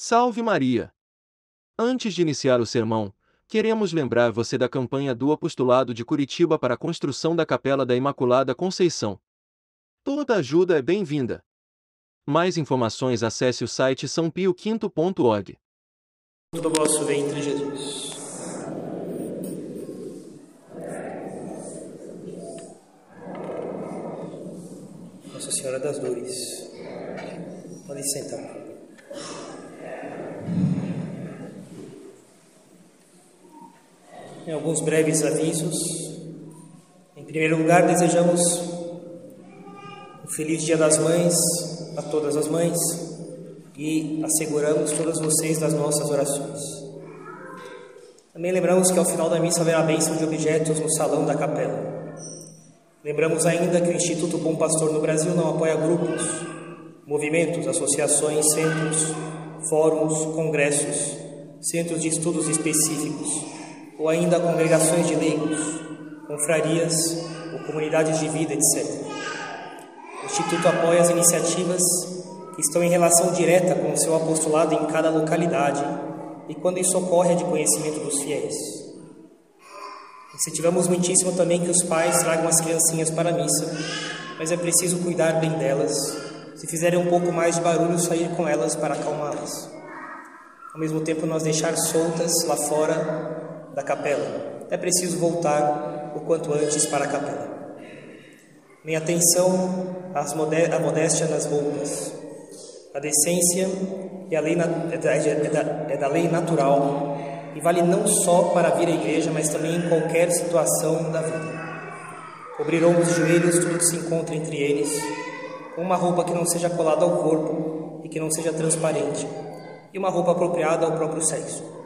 Salve Maria! Antes de iniciar o sermão, queremos lembrar você da campanha do Apostolado de Curitiba para a construção da Capela da Imaculada Conceição. Toda ajuda é bem-vinda. Mais informações acesse o site sãopioquinto.org. Do vosso ventre, Jesus. Nossa Senhora das Dores. Pode sentar. Em alguns breves avisos. Em primeiro lugar, desejamos um feliz Dia das Mães a todas as mães e asseguramos todas vocês das nossas orações. Também lembramos que ao final da missa haverá bênção de objetos no salão da capela. Lembramos ainda que o Instituto Bom Pastor no Brasil não apoia grupos, movimentos, associações, centros, fóruns, congressos, centros de estudos específicos ou ainda congregações de leigos, confrarias ou comunidades de vida, etc. O Instituto apoia as iniciativas que estão em relação direta com o seu apostolado em cada localidade e quando isso ocorre é de conhecimento dos fiéis. Incentivamos muitíssimo também que os pais tragam as criancinhas para a missa, mas é preciso cuidar bem delas. Se fizerem um pouco mais de barulho, sair com elas para acalmá-las. Ao mesmo tempo, nós deixar soltas lá fora da capela. É preciso voltar o quanto antes para a capela. Minha atenção à modéstia nas roupas. A decência e a lei é, da, é, da, é da lei natural e vale não só para vir à igreja, mas também em qualquer situação da vida. Cobrir e joelhos, tudo que se encontra entre eles, com uma roupa que não seja colada ao corpo e que não seja transparente, e uma roupa apropriada ao próprio sexo.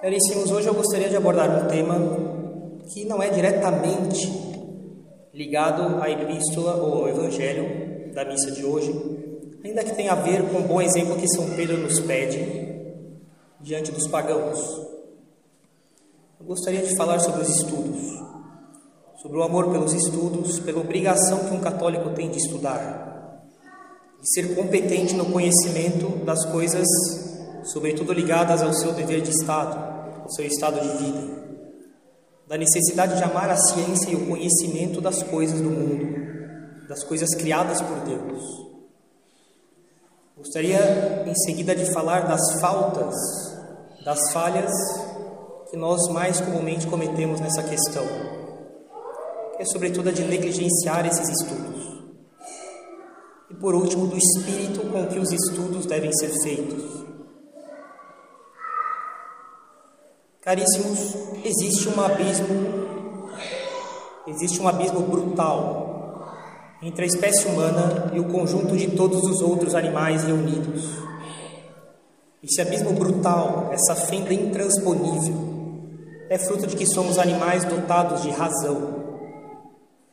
Caríssimos, hoje eu gostaria de abordar um tema que não é diretamente ligado à epístola ou ao evangelho da missa de hoje, ainda que tenha a ver com o bom exemplo que São Pedro nos pede diante dos pagãos. Eu gostaria de falar sobre os estudos, sobre o amor pelos estudos, pela obrigação que um católico tem de estudar, de ser competente no conhecimento das coisas sobretudo ligadas ao seu dever de Estado, ao seu estado de vida, da necessidade de amar a ciência e o conhecimento das coisas do mundo, das coisas criadas por Deus. Gostaria em seguida de falar das faltas, das falhas que nós mais comumente cometemos nessa questão, que é sobretudo a de negligenciar esses estudos. E por último, do espírito com que os estudos devem ser feitos Caríssimos, existe um abismo, existe um abismo brutal entre a espécie humana e o conjunto de todos os outros animais reunidos. Esse abismo brutal, essa fenda intransponível, é fruto de que somos animais dotados de razão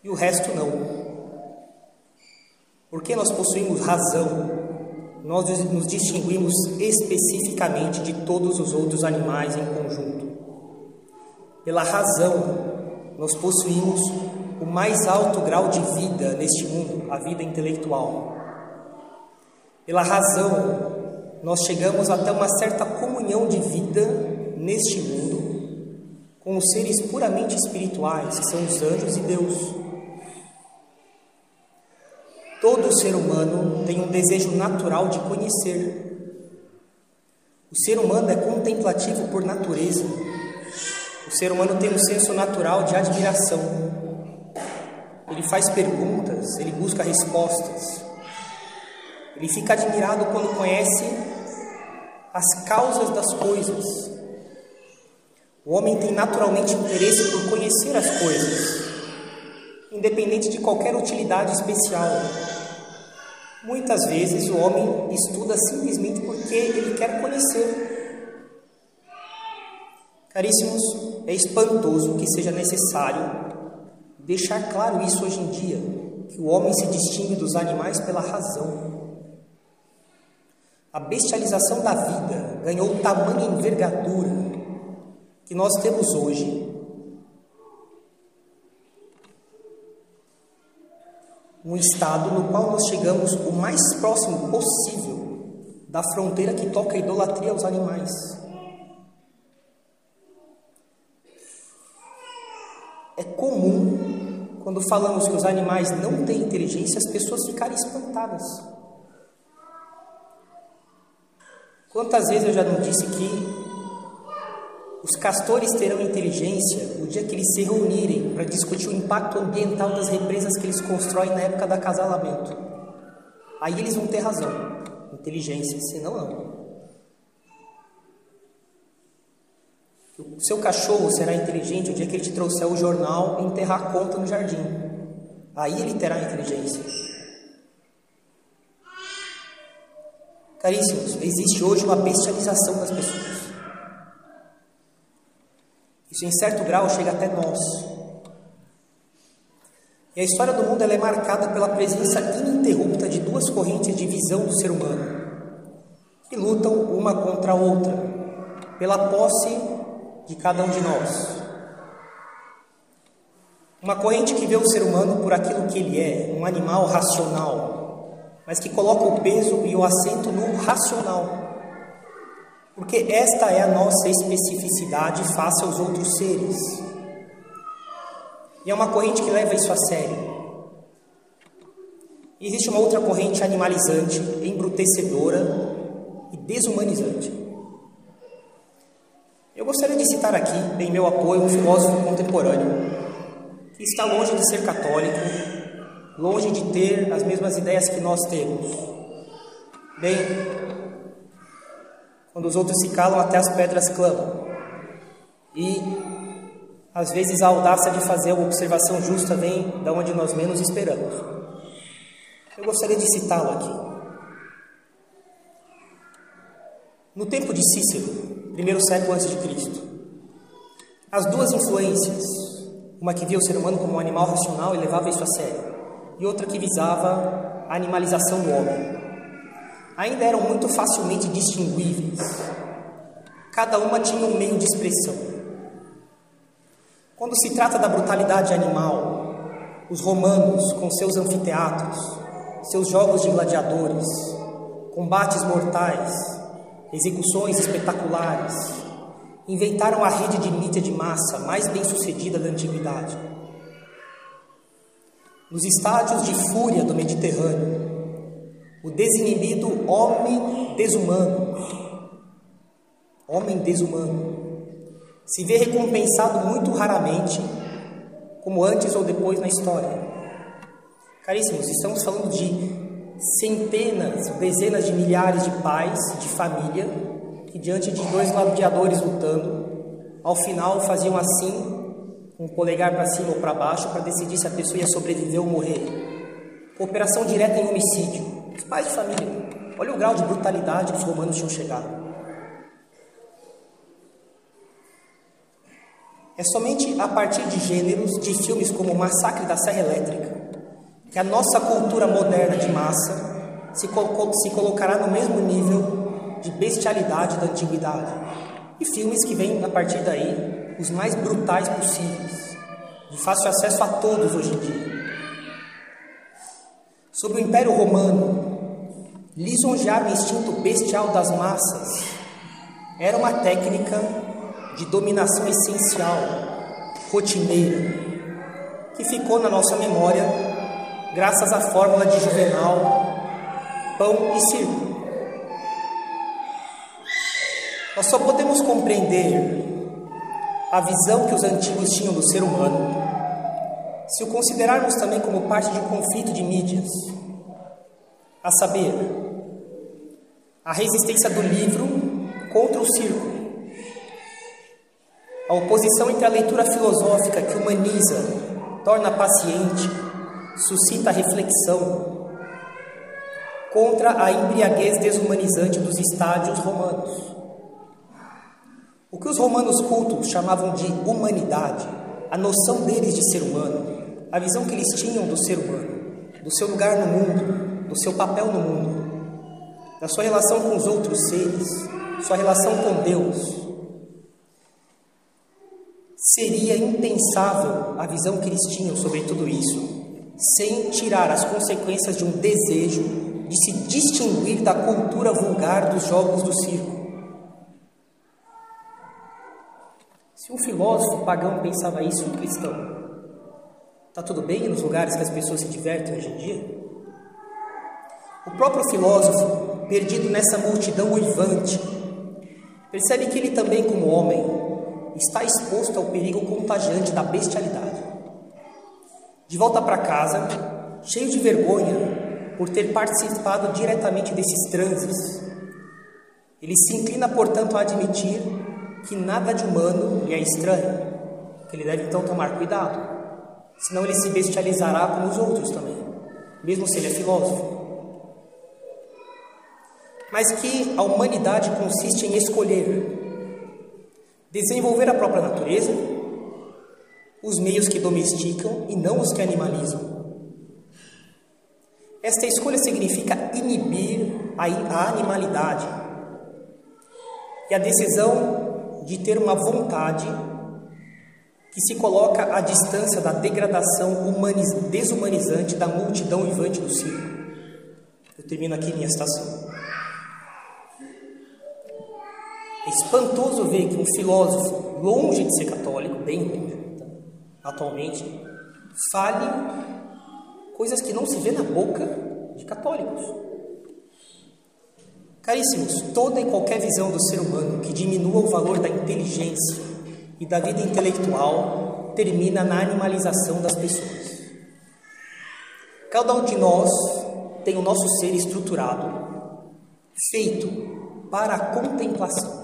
e o resto não. Porque nós possuímos razão, nós nos distinguimos especificamente de todos os outros animais em conjunto. Pela razão, nós possuímos o mais alto grau de vida neste mundo, a vida intelectual. Pela razão, nós chegamos até uma certa comunhão de vida neste mundo com os seres puramente espirituais, que são os anjos e Deus. Todo ser humano tem um desejo natural de conhecer. O ser humano é contemplativo por natureza. O ser humano tem um senso natural de admiração. Ele faz perguntas, ele busca respostas. Ele fica admirado quando conhece as causas das coisas. O homem tem naturalmente interesse por conhecer as coisas, independente de qualquer utilidade especial. Muitas vezes o homem estuda simplesmente porque ele quer conhecer. Caríssimos, é espantoso que seja necessário deixar claro isso hoje em dia, que o homem se distingue dos animais pela razão. A bestialização da vida ganhou tamanha envergadura que nós temos hoje um estado no qual nós chegamos o mais próximo possível da fronteira que toca a idolatria aos animais. É comum, quando falamos que os animais não têm inteligência, as pessoas ficarem espantadas. Quantas vezes eu já não disse que os castores terão inteligência no dia que eles se reunirem para discutir o impacto ambiental das represas que eles constroem na época do acasalamento. Aí eles vão ter razão, inteligência, senão não. O seu cachorro será inteligente o dia que ele te trouxer o jornal e enterrar a conta no jardim. Aí ele terá inteligência. Caríssimos, existe hoje uma bestialização das pessoas. Isso, em certo grau, chega até nós. E a história do mundo é marcada pela presença ininterrupta de duas correntes de visão do ser humano, que lutam uma contra a outra, pela posse de cada um de nós. Uma corrente que vê o ser humano por aquilo que ele é, um animal racional, mas que coloca o peso e o acento no racional. Porque esta é a nossa especificidade face aos outros seres. E é uma corrente que leva isso a sério. E existe uma outra corrente animalizante, embrutecedora e desumanizante. Eu gostaria de citar aqui, em meu apoio, um filósofo contemporâneo que está longe de ser católico, longe de ter as mesmas ideias que nós temos. Bem, quando os outros se calam, até as pedras clamam. E às vezes a audácia de fazer uma observação justa vem da onde nós menos esperamos. Eu gostaria de citá-lo aqui. No tempo de Cícero, primeiro século antes de Cristo, as duas influências, uma que via o ser humano como um animal racional e levava isso a sério, e outra que visava a animalização do homem, ainda eram muito facilmente distinguíveis. Cada uma tinha um meio de expressão. Quando se trata da brutalidade animal, os romanos, com seus anfiteatros, seus jogos de gladiadores, combates mortais, execuções espetaculares, inventaram a rede de mídia de massa mais bem sucedida da antiguidade. Nos estádios de fúria do Mediterrâneo, o desinibido homem desumano, homem desumano, se vê recompensado muito raramente, como antes ou depois na história. Caríssimos, estamos falando de centenas, dezenas de milhares de pais de família que, diante de dois gladiadores lutando, ao final faziam assim, um polegar para cima ou para baixo, para decidir se a pessoa ia sobreviver ou morrer. Cooperação direta em homicídio. Os pais de família. Olha o grau de brutalidade que os romanos tinham chegado. É somente a partir de gêneros de filmes como o Massacre da Serra Elétrica que a nossa cultura moderna de massa se, se colocará no mesmo nível de bestialidade da antiguidade. E filmes que vêm a partir daí os mais brutais possíveis, de fácil acesso a todos hoje em dia. Sobre o Império Romano, lisonjear o instinto bestial das massas era uma técnica de dominação essencial, rotineira, que ficou na nossa memória graças à fórmula de Juvenal, pão e circo. Nós só podemos compreender a visão que os antigos tinham do ser humano se o considerarmos também como parte de um conflito de mídias, a saber, a resistência do livro contra o circo, a oposição entre a leitura filosófica que humaniza, torna paciente, suscita reflexão, contra a embriaguez desumanizante dos estádios romanos. O que os romanos cultos chamavam de humanidade, a noção deles de ser humano, a visão que eles tinham do ser humano, do seu lugar no mundo, do seu papel no mundo, da sua relação com os outros seres, sua relação com Deus. Seria impensável a visão que eles tinham sobre tudo isso sem tirar as consequências de um desejo de se distinguir da cultura vulgar dos jogos do circo. Se um filósofo pagão pensava isso, um cristão, está tudo bem nos lugares que as pessoas se divertem hoje em dia? O próprio filósofo, perdido nessa multidão uivante, percebe que ele também, como homem, está exposto ao perigo contagiante da bestialidade. De volta para casa, cheio de vergonha por ter participado diretamente desses transes, ele se inclina, portanto, a admitir que nada de humano lhe é estranho, que ele deve então tomar cuidado, senão ele se bestializará como os outros também, mesmo se ele é filósofo. Mas que a humanidade consiste em escolher desenvolver a própria natureza, os meios que domesticam e não os que animalizam. Esta escolha significa inibir a animalidade e a decisão de ter uma vontade que se coloca à distância da degradação desumanizante da multidão vivante do circo. Eu termino aqui minha estação. É espantoso ver que um filósofo, longe de ser católico, bem longe, atualmente, fale coisas que não se vê na boca de católicos. Caríssimos, toda e qualquer visão do ser humano que diminua o valor da inteligência e da vida intelectual termina na animalização das pessoas. Cada um de nós tem o nosso ser estruturado, feito para a contemplação.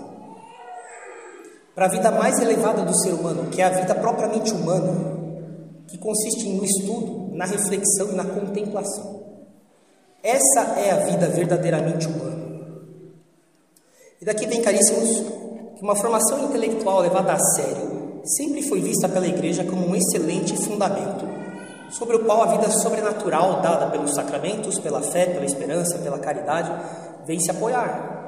Para a vida mais elevada do ser humano, que é a vida propriamente humana, que consiste no estudo, na reflexão e na contemplação. Essa é a vida verdadeiramente humana. E daqui vem, caríssimos, que uma formação intelectual levada a sério sempre foi vista pela Igreja como um excelente fundamento sobre o qual a vida sobrenatural dada pelos sacramentos, pela fé, pela esperança, pela caridade, vem se apoiar.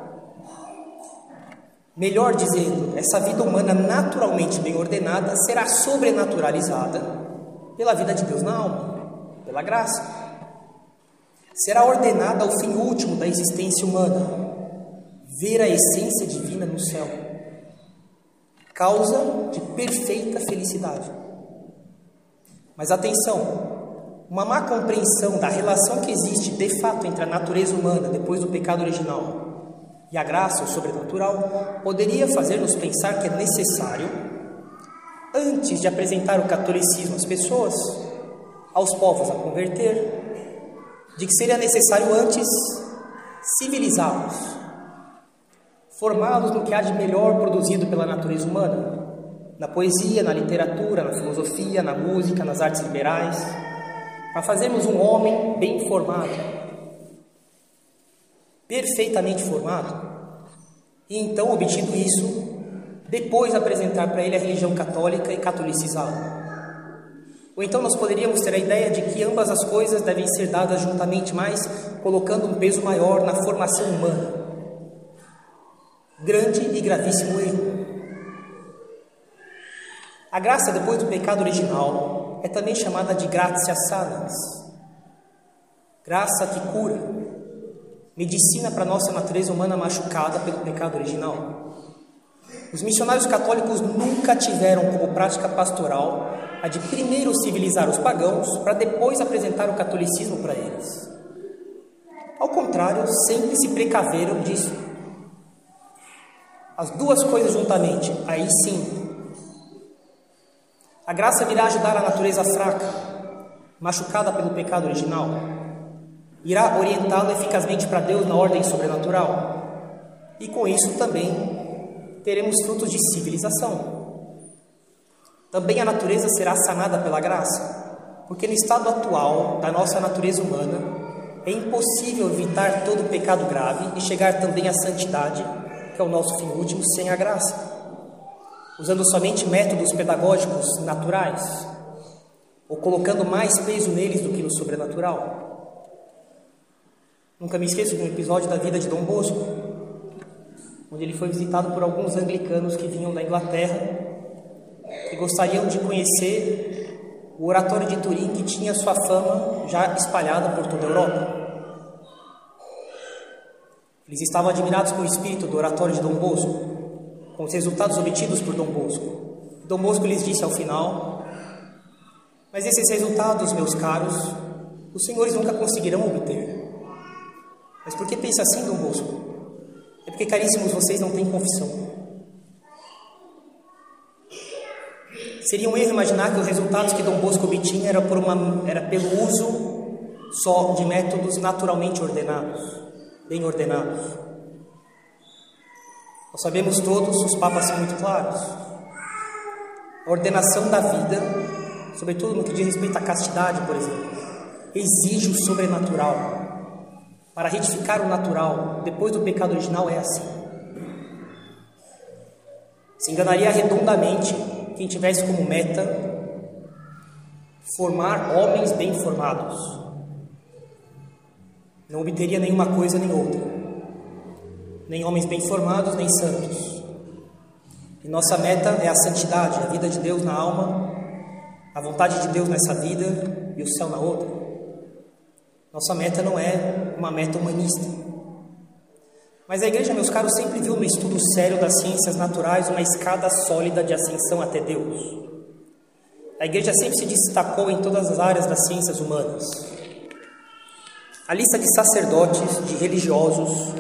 Melhor dizendo, essa vida humana naturalmente bem ordenada será sobrenaturalizada pela vida de Deus na alma, pela graça. Será ordenada ao fim último da existência humana, ver a essência divina no céu, causa de perfeita felicidade. Mas atenção, uma má compreensão da relação que existe de fato entre a natureza humana depois do pecado original e a graça ou sobrenatural poderia fazer-nos pensar que é necessário, antes de apresentar o catolicismo às pessoas, aos povos a converter, de que seria necessário antes civilizá-los, formados no que há de melhor produzido pela natureza humana, na poesia, na literatura, na filosofia, na música, nas artes liberais, para fazermos um homem bem formado, perfeitamente formado, e então, obtido isso, depois apresentar para ele a religião católica e catolicizá-lo. Ou então nós poderíamos ter a ideia de que ambas as coisas devem ser dadas juntamente, mas colocando um peso maior na formação humana grande e gravíssimo erro. A graça depois do pecado original é também chamada de gratia salans, graça que cura, medicina para nossa natureza humana machucada pelo pecado original. Os missionários católicos nunca tiveram como prática pastoral a de primeiro civilizar os pagãos para depois apresentar o catolicismo para eles. Ao contrário, sempre se precaveram disso as duas coisas juntamente, aí sim. A graça virá ajudar a natureza fraca, machucada pelo pecado original. Irá orientá-lo eficazmente para Deus na ordem sobrenatural. E com isso também teremos frutos de civilização. Também a natureza será sanada pela graça, porque no estado atual da nossa natureza humana é impossível evitar todo pecado grave e chegar também à santidade que é o nosso fim último, sem a graça, usando somente métodos pedagógicos naturais, ou colocando mais peso neles do que no sobrenatural. Nunca me esqueço de um episódio da vida de Dom Bosco, onde ele foi visitado por alguns anglicanos que vinham da Inglaterra, que gostariam de conhecer o oratório de Turim que tinha sua fama já espalhada por toda a Europa. Eles estavam admirados com o espírito do oratório de Dom Bosco, com os resultados obtidos por Dom Bosco. Dom Bosco lhes disse ao final: Mas esses resultados, meus caros, os senhores nunca conseguirão obter. Mas por que pensa assim, Dom Bosco? É porque, caríssimos, vocês não têm confissão. Seria um erro imaginar que os resultados que Dom Bosco obtinha era, por uma, era pelo uso só de métodos naturalmente ordenados, bem ordenados. Nós sabemos todos, os papas são muito claros. A ordenação da vida, sobretudo no que diz respeito à castidade, por exemplo, exige o sobrenatural. Para retificar o natural, depois do pecado original, é assim. Se enganaria redondamente quem tivesse como meta formar homens bem formados. Não obteria nenhuma coisa nem outra. Nem homens bem formados, nem santos. E nossa meta é a santidade, a vida de Deus na alma, a vontade de Deus nessa vida e o céu na outra. Nossa meta não é uma meta humanista. Mas a igreja, meus caros, sempre viu no estudo sério das ciências naturais uma escada sólida de ascensão até Deus. A igreja sempre se destacou em todas as áreas das ciências humanas. A lista de sacerdotes, de religiosos,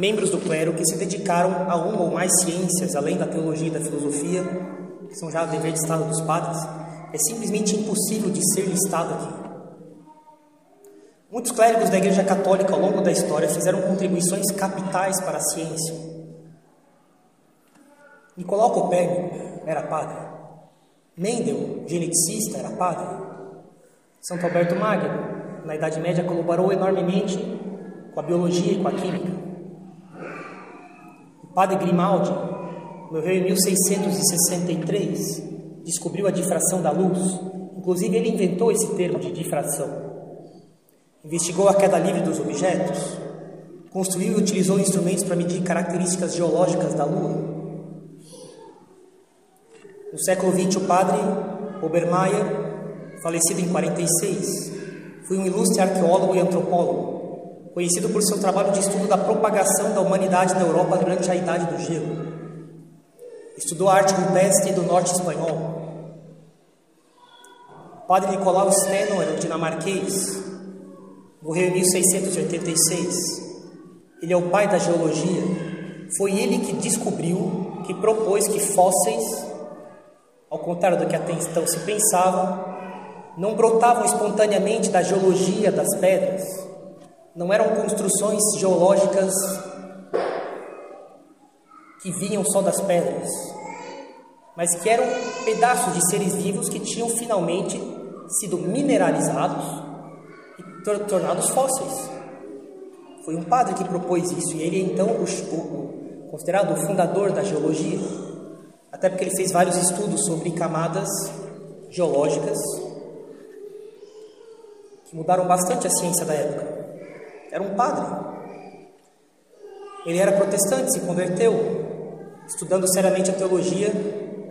membros do clero que se dedicaram a uma ou mais ciências, além da teologia e da filosofia, que são já dever de estado dos padres, é simplesmente impossível de ser listado aqui. Muitos clérigos da Igreja Católica ao longo da história fizeram contribuições capitais para a ciência. Nicolau Copérnico era padre. Mendel, geneticista, era padre. Santo Alberto Magno, na Idade Média, colaborou enormemente com a biologia e com a química. O padre Grimaldi morreu em 1663, descobriu a difração da luz. Inclusive, ele inventou esse termo de difração investigou a queda livre dos objetos, construiu e utilizou instrumentos para medir características geológicas da Lua. No século XX, o padre Obermeier, falecido em 46, foi um ilustre arqueólogo e antropólogo, conhecido por seu trabalho de estudo da propagação da humanidade na Europa durante a Idade do Gelo. Estudou a arte rupestre do norte espanhol. O padre Nicolau Steno era um dinamarquês, Morreu em 1686. Ele é o pai da geologia. Foi ele que descobriu, que propôs que fósseis, ao contrário do que até então se pensava, não brotavam espontaneamente da geologia das pedras. Não eram construções geológicas que vinham só das pedras, mas que eram pedaços de seres vivos que tinham finalmente sido mineralizados tornados fósseis. Foi um padre que propôs isso, e ele é então o, o, considerado o fundador da geologia, até porque ele fez vários estudos sobre camadas geológicas que mudaram bastante a ciência da época. Era um padre. Ele era protestante, se converteu, estudando seriamente a teologia,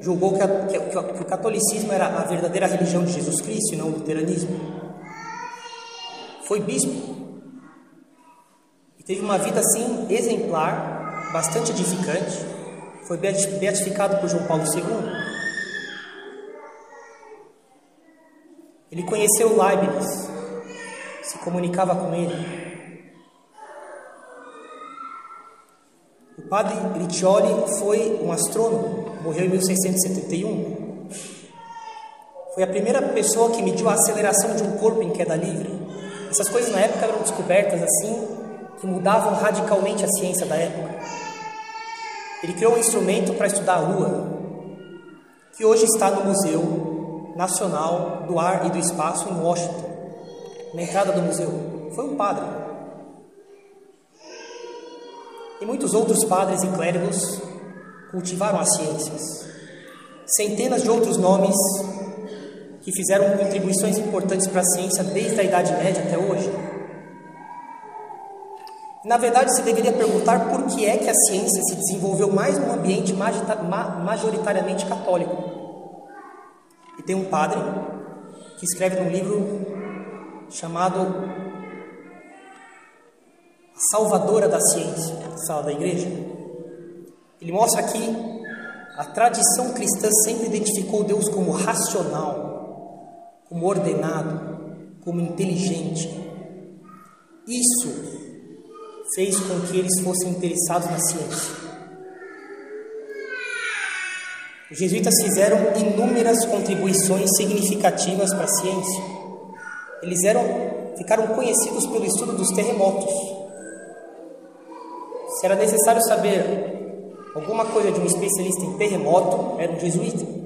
julgou que, a, que, que o catolicismo era a verdadeira religião de Jesus Cristo e não o luteranismo foi bispo. E teve uma vida assim exemplar, bastante edificante. Foi beatificado por João Paulo II. Ele conheceu Leibniz, se comunicava com ele. O padre Riccioli foi um astrônomo, morreu em 1671. Foi a primeira pessoa que mediu a aceleração de um corpo em queda livre. Essas coisas na época eram descobertas assim, que mudavam radicalmente a ciência da época. Ele criou um instrumento para estudar a Lua, que hoje está no Museu Nacional do Ar e do Espaço em Washington, na entrada do museu. Foi um padre. E muitos outros padres e clérigos cultivaram as ciências. Centenas de outros nomes que fizeram contribuições importantes para a ciência desde a Idade Média até hoje. Na verdade, se deveria perguntar por que é que a ciência se desenvolveu mais num ambiente majoritariamente católico. E tem um padre que escreve num livro chamado A Salvadora da Ciência, sala da igreja. Ele mostra que a tradição cristã sempre identificou Deus como racional, como ordenado, como inteligente. Isso fez com que eles fossem interessados na ciência. Os jesuítas fizeram inúmeras contribuições significativas para a ciência. Eles eram, ficaram conhecidos pelo estudo dos terremotos. Se era necessário saber alguma coisa de um especialista em terremoto, era um jesuíta.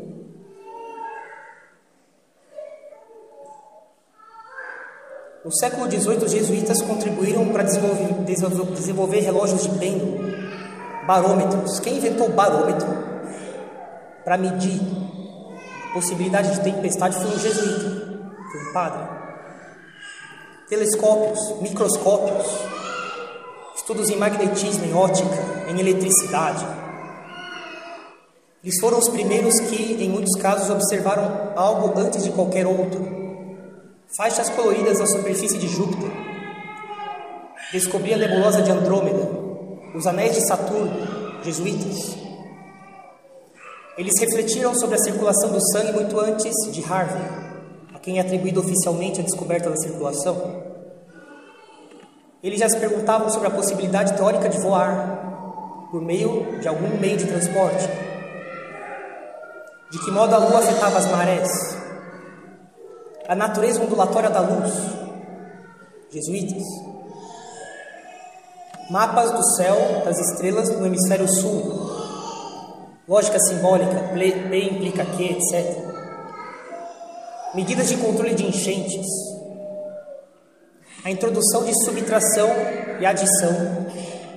No século XVIII, os jesuítas contribuíram para desenvolver, desenvolver relógios de pêndulo, barômetros. Quem inventou o barômetro para medir a possibilidade de tempestade foi um jesuíta, foi um padre. Telescópios, microscópios, estudos em magnetismo, em ótica, em eletricidade. Eles foram os primeiros que, em muitos casos, observaram algo antes de qualquer outro. Faixas coloridas na superfície de Júpiter. Descobri a nebulosa de Andrômeda, os anéis de Saturno, jesuítas. Eles refletiram sobre a circulação do sangue muito antes de Harvey, a quem é atribuído oficialmente a descoberta da circulação. Eles já se perguntavam sobre a possibilidade teórica de voar por meio de algum meio de transporte. De que modo a lua afetava as marés? A natureza ondulatória da luz. Jesuítas. Mapas do céu das estrelas no hemisfério sul, lógica simbólica, P implica Q, etc. Medidas de controle de enchentes, a introdução de subtração e adição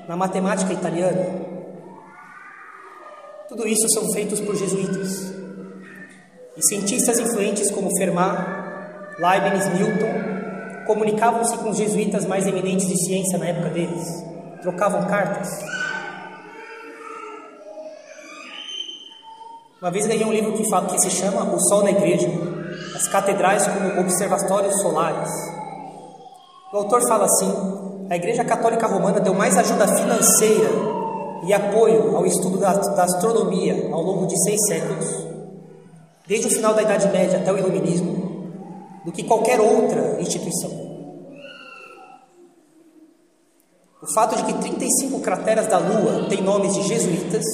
na matemática italiana. Tudo isso são feitos por jesuítas. E cientistas influentes como Fermat, Leibniz, Newton comunicavam-se com os jesuítas mais eminentes de ciência na época deles, trocavam cartas. Uma vez ganhei um livro que, fala, que se chama O Sol na Igreja, as catedrais como observatórios solares. O autor fala assim: a Igreja Católica Romana deu mais ajuda financeira e apoio ao estudo da, da astronomia ao longo de seis séculos, desde o final da Idade Média até o Iluminismo, do que qualquer outra instituição. O fato de que 35 crateras da Lua têm nomes de jesuítas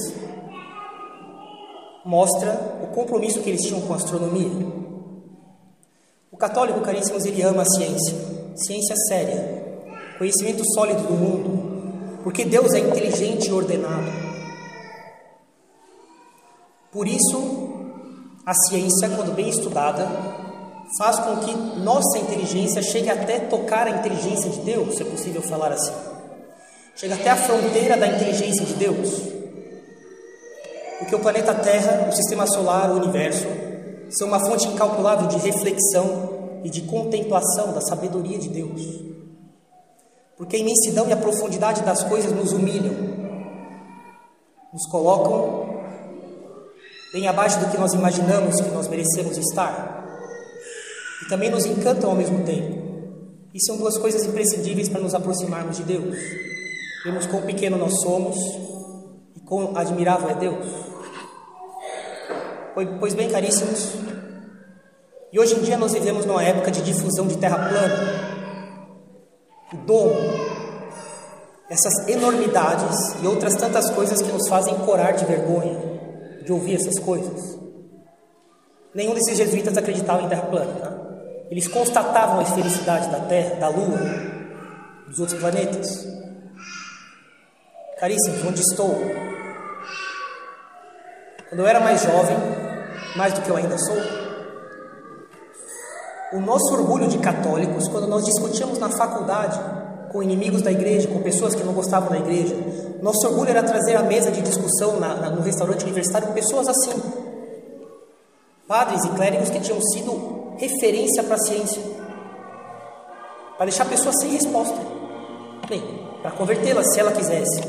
mostra o compromisso que eles tinham com a astronomia. O católico, caríssimos, ele ama a ciência, ciência séria, conhecimento sólido do mundo, porque Deus é inteligente e ordenado. Por isso, a ciência, quando bem estudada, faz com que nossa inteligência chegue até tocar a inteligência de Deus, se é possível falar assim. Chega até a fronteira da inteligência de Deus. Porque o planeta Terra, o sistema solar, o universo, são uma fonte incalculável de reflexão e de contemplação da sabedoria de Deus. Porque a imensidão e a profundidade das coisas nos humilham, nos colocam bem abaixo do que nós imaginamos que nós merecemos estar, e também nos encantam ao mesmo tempo. E são duas coisas imprescindíveis para nos aproximarmos de Deus. Vemos quão pequeno nós somos e quão admirável é Deus. Pois bem, caríssimos, e hoje em dia nós vivemos numa época de difusão de terra plana, o dom, essas enormidades e outras tantas coisas que nos fazem corar de vergonha de ouvir essas coisas. Nenhum desses jesuítas acreditava em terra plana? Eles constatavam a esfericidade da Terra, da Lua, dos outros planetas. Caríssimos, onde estou? Quando eu era mais jovem, mais do que eu ainda sou, o nosso orgulho de católicos, quando nós discutíamos na faculdade com inimigos da igreja, com pessoas que não gostavam da igreja, nosso orgulho era trazer à mesa de discussão na, na, no restaurante universitário pessoas assim, padres e clérigos que tinham sido referência para a ciência, para deixar a pessoa sem resposta, bem, para convertê-la se ela quisesse.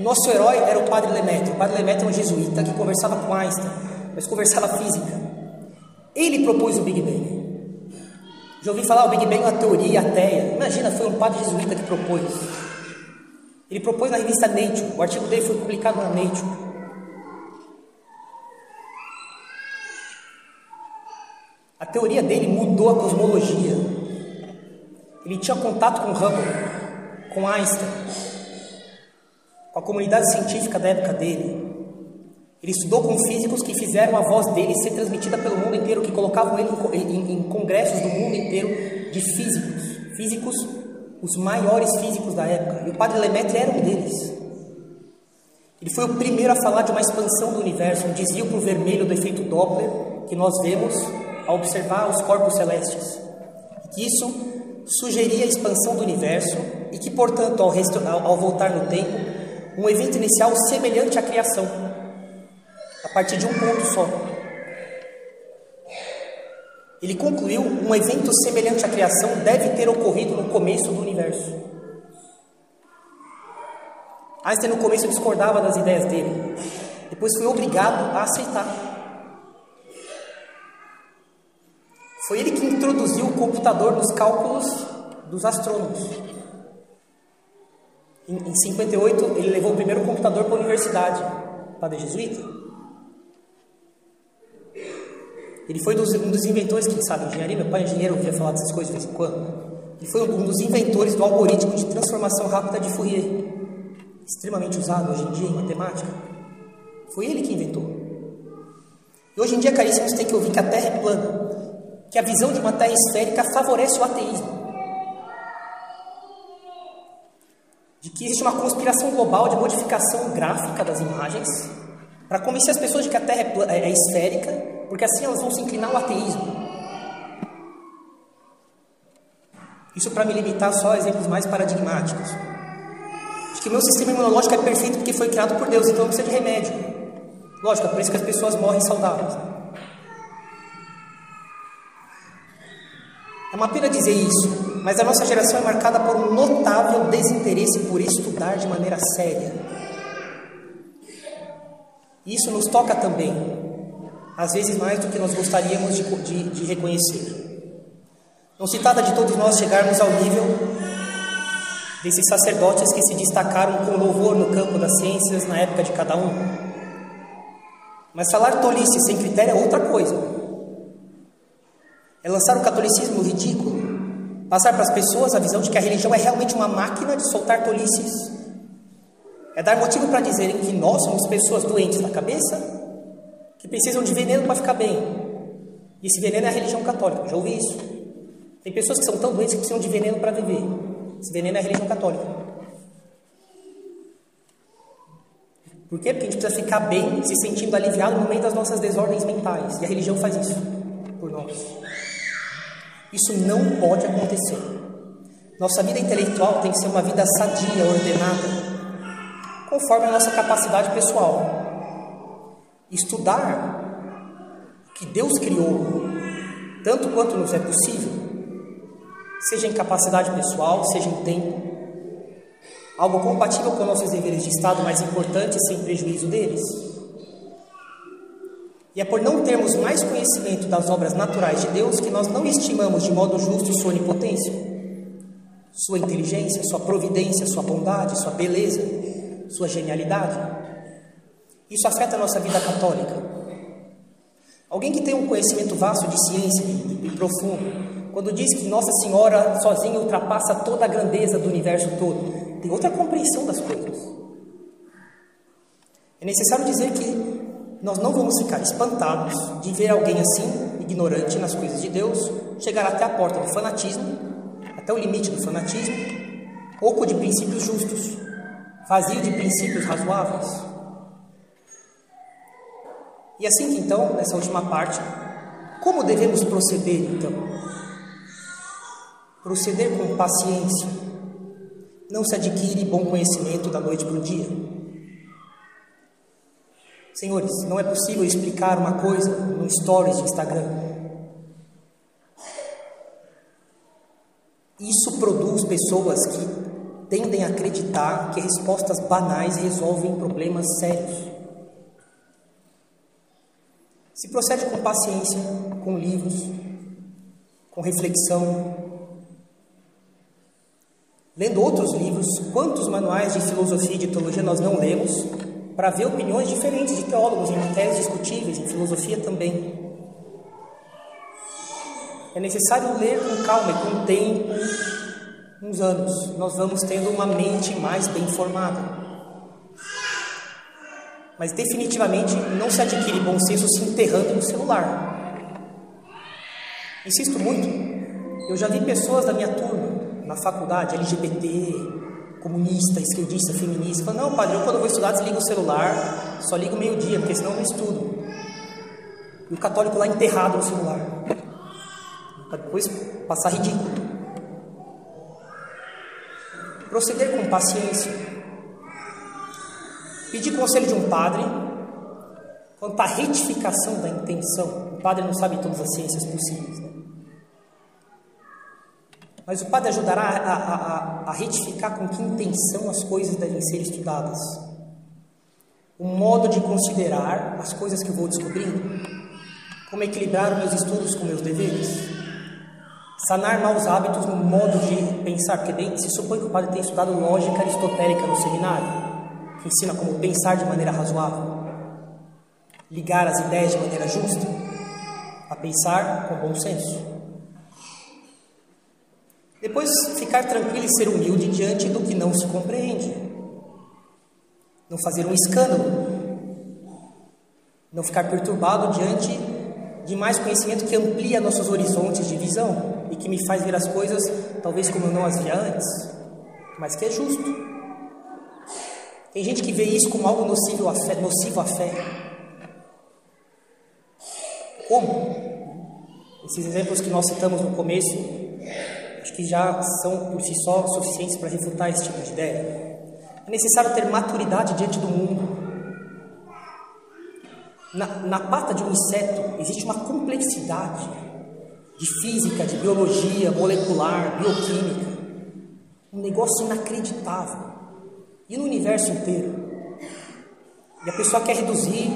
Nosso herói era o padre Lemaitre. O padre Lemaitre é um jesuíta que conversava com Einstein, mas conversava física. Ele propôs o Big Bang. Já ouvi falar, o Big Bang é uma teoria ateia. Imagina, foi um padre jesuíta que propôs. Ele propôs na revista Nature. O artigo dele foi publicado na Nature. Teoria dele mudou a cosmologia. Ele tinha contato com Hubble, com Einstein, com a comunidade científica da época dele. Ele estudou com físicos que fizeram a voz dele ser transmitida pelo mundo inteiro, que colocavam ele em, congressos do mundo inteiro de físicos. Físicos, os maiores físicos da época. E o padre Lemaitre era um deles. Ele foi o primeiro a falar de uma expansão do universo, um desvio para o vermelho do efeito Doppler, que nós vemos ao observar os corpos celestes. Que isso sugeria a expansão do universo e que, portanto, ao, ao voltar no tempo, um evento inicial semelhante à criação a partir de um ponto só. Ele concluiu: um evento semelhante à criação deve ter ocorrido no começo do universo. Einstein no começo discordava das ideias dele, depois foi obrigado a aceitar. Foi ele que introduziu o computador nos cálculos dos astrônomos. Em, em 58, ele levou o primeiro computador para a universidade, padre jesuíta. Ele foi dos, um dos inventores, quem sabe, engenharia, meu pai é engenheiro, ouvia falar dessas coisas de vez em quando. Ele foi um dos inventores do algoritmo de transformação rápida de Fourier, extremamente usado hoje em dia em matemática. Foi ele que inventou. E hoje em dia, caríssimos, tem que ouvir que a Terra é plana, que a visão de uma Terra esférica favorece o ateísmo. De que existe uma conspiração global de modificação gráfica das imagens para convencer as pessoas de que a Terra é, é, é esférica porque assim elas vão se inclinar ao ateísmo. Isso para me limitar só a exemplos mais paradigmáticos. Acho que o meu sistema imunológico é perfeito porque foi criado por Deus, então não precisa de remédio. Lógico, é por isso que as pessoas morrem saudáveis. É uma pena dizer isso, mas a nossa geração é marcada por um notável desinteresse por estudar de maneira séria. Isso nos toca também às vezes mais do que nós gostaríamos de, de, de reconhecer. Não se trata de todos nós chegarmos ao nível desses sacerdotes que se destacaram com louvor no campo das ciências na época de cada um. Mas falar tolice sem critério é outra coisa. É lançar o catolicismo ridículo, passar para as pessoas a visão de que a religião é realmente uma máquina de soltar tolices. É dar motivo para dizerem que nós somos pessoas doentes da cabeça que precisam de veneno para ficar bem. E esse veneno é a religião católica, já ouvi isso. Tem pessoas que são tão doentes que precisam de veneno para viver. Esse veneno é a religião católica. Por quê? Porque a gente precisa ficar bem, se sentindo aliviado no meio das nossas desordens mentais. E a religião faz isso por nós. Isso não pode acontecer. Nossa vida intelectual tem que ser uma vida sadia, ordenada, conforme a nossa capacidade pessoal estudar o que Deus criou, tanto quanto nos é possível, seja em capacidade pessoal, seja em tempo, algo compatível com nossos deveres de Estado mais importantes, sem prejuízo deles. E é por não termos mais conhecimento das obras naturais de Deus que nós não estimamos de modo justo sua onipotência, sua inteligência, sua providência, sua bondade, sua beleza, sua genialidade. Isso afeta a nossa vida católica. Alguém que tem um conhecimento vasto de ciência e profundo, quando diz que Nossa Senhora sozinha ultrapassa toda a grandeza do universo todo, tem outra compreensão das coisas. É necessário dizer que nós não vamos ficar espantados de ver alguém assim, ignorante nas coisas de Deus, chegar até a porta do fanatismo, até o limite do fanatismo, oco de princípios justos, vazio de princípios razoáveis. E assim que então, nessa última parte, como devemos proceder então? Proceder com paciência. Não se adquire bom conhecimento da noite para o dia. Senhores, não é possível explicar uma coisa no stories de Instagram. Isso produz pessoas que tendem a acreditar que respostas banais resolvem problemas sérios. Se procede com paciência, com livros, com reflexão, lendo outros livros, quantos manuais de filosofia e de teologia nós não lemos, para ver opiniões diferentes de teólogos em matérias discutíveis, em filosofia também. É necessário ler com calma e com tempo, uns anos, nós vamos tendo uma mente mais bem formada. Mas definitivamente não se adquire bom senso se enterrando no celular. Insisto muito, eu já vi pessoas da minha turma, na faculdade, LGBT, comunista, esquerdista, feminista, falando, não, padre, eu quando vou estudar desligo o celular, só ligo meio-dia, porque senão eu não estudo. E o católico lá enterrado no celular. Para depois passar ridículo. Proceder com paciência. Pedir conselho de um padre quanto à retificação da intenção. O padre não sabe todas as ciências possíveis. Né? Mas o padre ajudará a, a, a, a retificar com que intenção as coisas devem ser estudadas. O modo de considerar as coisas que vou descobrindo. Como equilibrar meus estudos com meus deveres. Sanar maus hábitos no modo de pensar, porque se supõe que o padre tenha estudado lógica aristotélica no seminário, que ensina como pensar de maneira razoável, ligar as ideias de maneira justa, a pensar com bom senso. Depois, ficar tranquilo e ser humilde diante do que não se compreende. Não fazer um escândalo. Não ficar perturbado diante de mais conhecimento que amplia nossos horizontes de visão e que me faz ver as coisas talvez como eu não as via antes, mas que é justo. Tem gente que vê isso como algo nocivo à fé. Nocivo à fé. Como? Esses exemplos que nós citamos no começo acho que já são por si só suficientes para refutar esse tipo de ideia. É necessário ter maturidade diante do mundo. Na, na pata de um inseto existe uma complexidade de física, de biologia, molecular, bioquímica. Um negócio inacreditável. E no universo inteiro. E a pessoa quer reduzir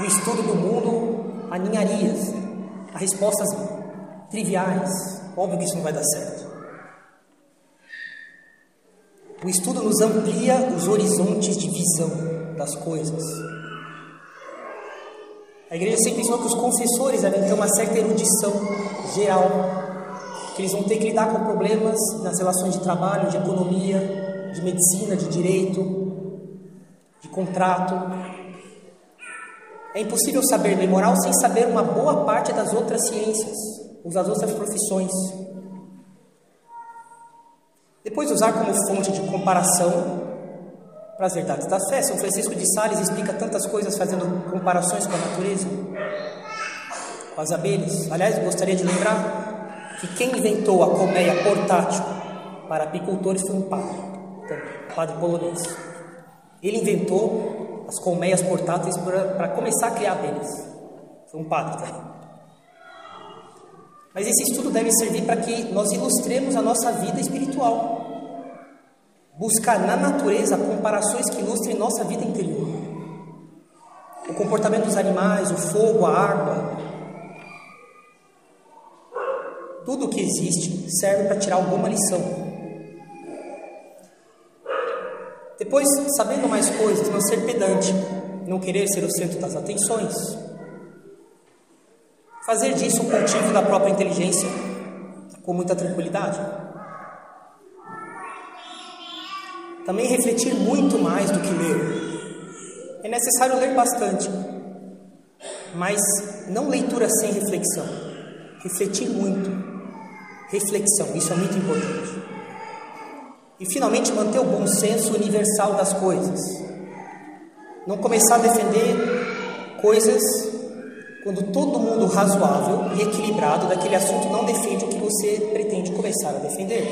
o estudo do mundo a ninharias, a respostas triviais. Óbvio que isso não vai dar certo. O estudo nos amplia os horizontes de visão das coisas. A igreja sempre ensinou que os confessores devem ter uma certa erudição geral, que eles vão ter que lidar com problemas nas relações de trabalho, de economia, de medicina, de direito, de contrato. É impossível saber bem moral sem saber uma boa parte das outras ciências usar outras profissões. Depois usar como fonte de comparação para as verdades da fé. São Francisco de Sales explica tantas coisas fazendo comparações com a natureza, com as abelhas. Aliás, gostaria de lembrar que quem inventou a colmeia portátil para apicultores foi um padre, um padre polonês. Ele inventou as colmeias portáteis para começar a criar abelhas. Foi um padre também. Mas esse estudo deve servir para que nós ilustremos a nossa vida espiritual. Buscar na natureza comparações que ilustrem nossa vida interior. O comportamento dos animais, o fogo, a água. Tudo o que existe serve para tirar alguma lição. Depois, sabendo mais coisas, não ser pedante, não querer ser o centro das atenções, fazer disso um cultivo da própria inteligência com muita tranquilidade. Também refletir muito mais do que ler. É necessário ler bastante, mas não leitura sem reflexão. Refletir muito. Reflexão, isso é muito importante. E finalmente manter o bom senso universal das coisas. Não começar a defender coisas quando todo mundo razoável e equilibrado daquele assunto não defende o que você pretende começar a defender.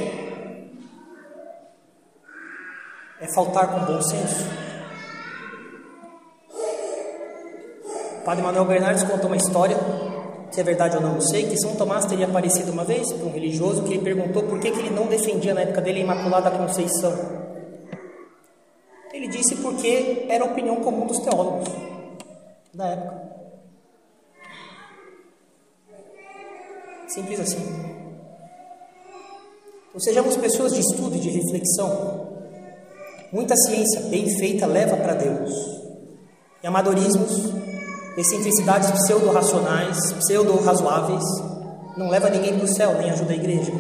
É faltar com bom senso. O padre Manuel Bernardes contou uma história, se é verdade ou não, não sei, que São Tomás teria aparecido uma vez para um religioso que ele perguntou por que, que ele não defendia na época dele a Imaculada Conceição. Ele disse porque era a opinião comum dos teólogos da época. Simples assim. Então, sejamos pessoas de estudo e de reflexão. Muita ciência bem feita leva para Deus. E amadorismos, excentricidades pseudo-racionais, pseudo-razoáveis, não leva ninguém para o céu, nem ajuda a igreja.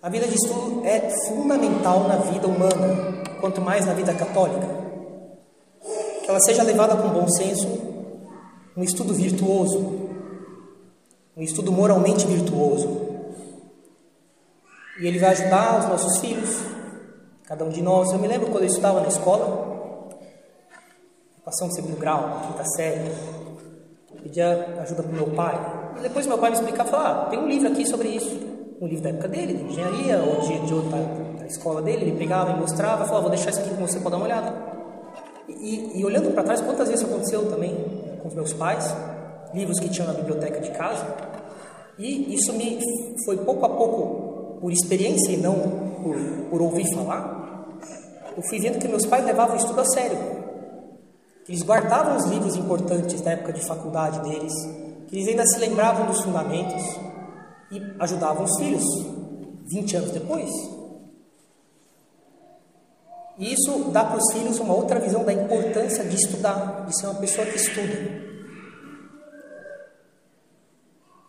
A vida de estudo é fundamental na vida humana, quanto mais na vida católica. Que ela seja levada com bom senso, um estudo virtuoso, um estudo moralmente virtuoso. E ele vai ajudar os nossos filhos, cada um de nós. Eu me lembro quando eu estudava na escola, passando segundo grau, quinta série, pedia ajuda para o meu pai. E depois meu pai me explicava, falou, ah, tem um livro aqui sobre isso um livro da época dele, de engenharia, ou de, de outra da escola dele, ele pegava e mostrava, falava, vou deixar isso aqui com você para dar uma olhada. E, e olhando para trás, quantas vezes aconteceu também com os meus pais, livros que tinham na biblioteca de casa, e isso me foi pouco a pouco, por experiência e não por, por ouvir falar, eu fui vendo que meus pais levavam o estudo a sério. Que eles guardavam os livros importantes da época de faculdade deles, que eles ainda se lembravam dos fundamentos, e ajudavam os filhos 20 anos depois. E isso dá para os filhos uma outra visão da importância de estudar, de ser uma pessoa que estuda.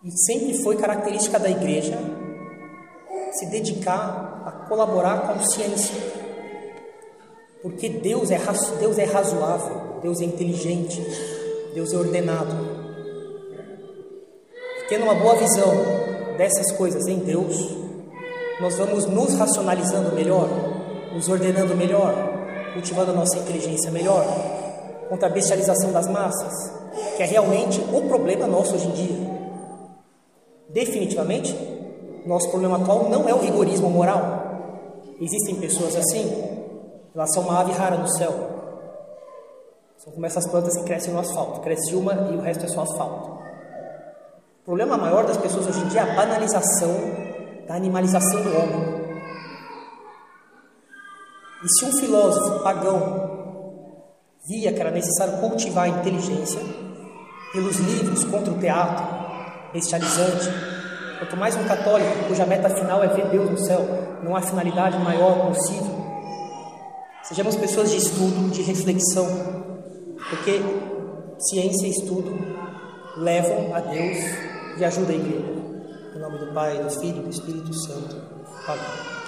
E sempre foi característica da igreja se dedicar a colaborar com a ciência. Porque Deus é, Deus é razoável, Deus é inteligente, Deus é ordenado. Tendo uma boa visão dessas coisas em Deus, nós vamos nos racionalizando melhor, nos ordenando melhor, cultivando a nossa inteligência melhor, contra a bestialização das massas, que é realmente o problema nosso hoje em dia. Definitivamente, nosso problema atual não é o rigorismo moral. Existem pessoas assim, elas são uma ave rara no céu. São como essas plantas que crescem no asfalto. Cresce uma e o resto é só asfalto. O problema maior das pessoas hoje em dia é a banalização da animalização do homem. E se um filósofo pagão via que era necessário cultivar a inteligência pelos livros contra o teatro bestializante, quanto mais um católico cuja meta final é ver Deus no céu, não há finalidade maior possível. Sejamos pessoas de estudo, de reflexão, porque ciência e estudo levam a Deus e ajuda a igreja. Em nome do Pai, do Filho e do Espírito Santo. Amém.